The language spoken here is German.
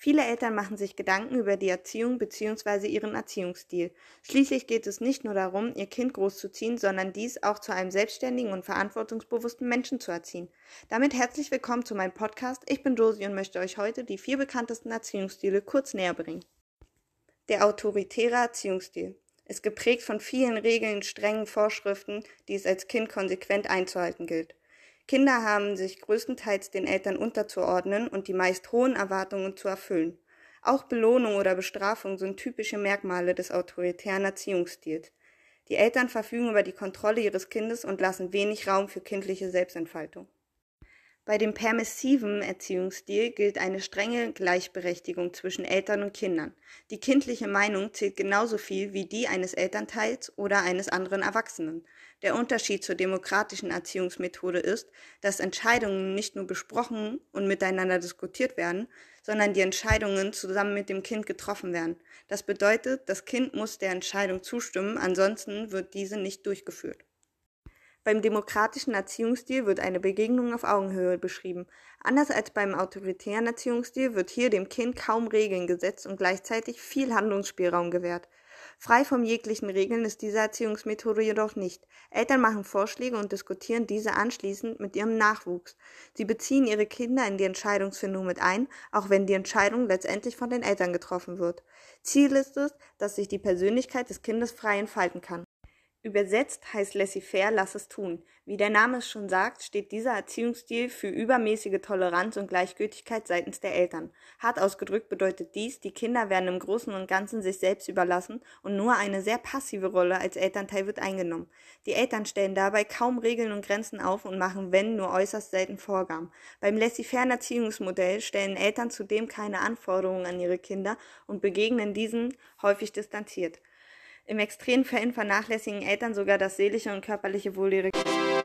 Viele Eltern machen sich Gedanken über die Erziehung bzw. ihren Erziehungsstil. Schließlich geht es nicht nur darum, ihr Kind großzuziehen, sondern dies auch zu einem selbstständigen und verantwortungsbewussten Menschen zu erziehen. Damit herzlich willkommen zu meinem Podcast. Ich bin Josie und möchte euch heute die vier bekanntesten Erziehungsstile kurz näher bringen. Der autoritäre Erziehungsstil ist geprägt von vielen Regeln, strengen Vorschriften, die es als Kind konsequent einzuhalten gilt. Kinder haben sich größtenteils den Eltern unterzuordnen und die meist hohen Erwartungen zu erfüllen. Auch Belohnung oder Bestrafung sind typische Merkmale des autoritären Erziehungsstils. Die Eltern verfügen über die Kontrolle ihres Kindes und lassen wenig Raum für kindliche Selbstentfaltung. Bei dem permissiven Erziehungsstil gilt eine strenge Gleichberechtigung zwischen Eltern und Kindern. Die kindliche Meinung zählt genauso viel wie die eines Elternteils oder eines anderen Erwachsenen. Der Unterschied zur demokratischen Erziehungsmethode ist, dass Entscheidungen nicht nur besprochen und miteinander diskutiert werden, sondern die Entscheidungen zusammen mit dem Kind getroffen werden. Das bedeutet, das Kind muss der Entscheidung zustimmen, ansonsten wird diese nicht durchgeführt. Beim demokratischen Erziehungsstil wird eine Begegnung auf Augenhöhe beschrieben. Anders als beim autoritären Erziehungsstil wird hier dem Kind kaum Regeln gesetzt und gleichzeitig viel Handlungsspielraum gewährt. Frei von jeglichen Regeln ist diese Erziehungsmethode jedoch nicht. Eltern machen Vorschläge und diskutieren diese anschließend mit ihrem Nachwuchs. Sie beziehen ihre Kinder in die Entscheidungsfindung mit ein, auch wenn die Entscheidung letztendlich von den Eltern getroffen wird. Ziel ist es, dass sich die Persönlichkeit des Kindes frei entfalten kann. Übersetzt heißt laissez-faire, lass es tun. Wie der Name es schon sagt, steht dieser Erziehungsstil für übermäßige Toleranz und Gleichgültigkeit seitens der Eltern. Hart ausgedrückt bedeutet dies, die Kinder werden im Großen und Ganzen sich selbst überlassen und nur eine sehr passive Rolle als Elternteil wird eingenommen. Die Eltern stellen dabei kaum Regeln und Grenzen auf und machen, wenn, nur äußerst selten Vorgaben. Beim laissez-faire Erziehungsmodell stellen Eltern zudem keine Anforderungen an ihre Kinder und begegnen diesen häufig distanziert. In extremen Fällen vernachlässigen Eltern sogar das seelische und körperliche Wohl ihrer.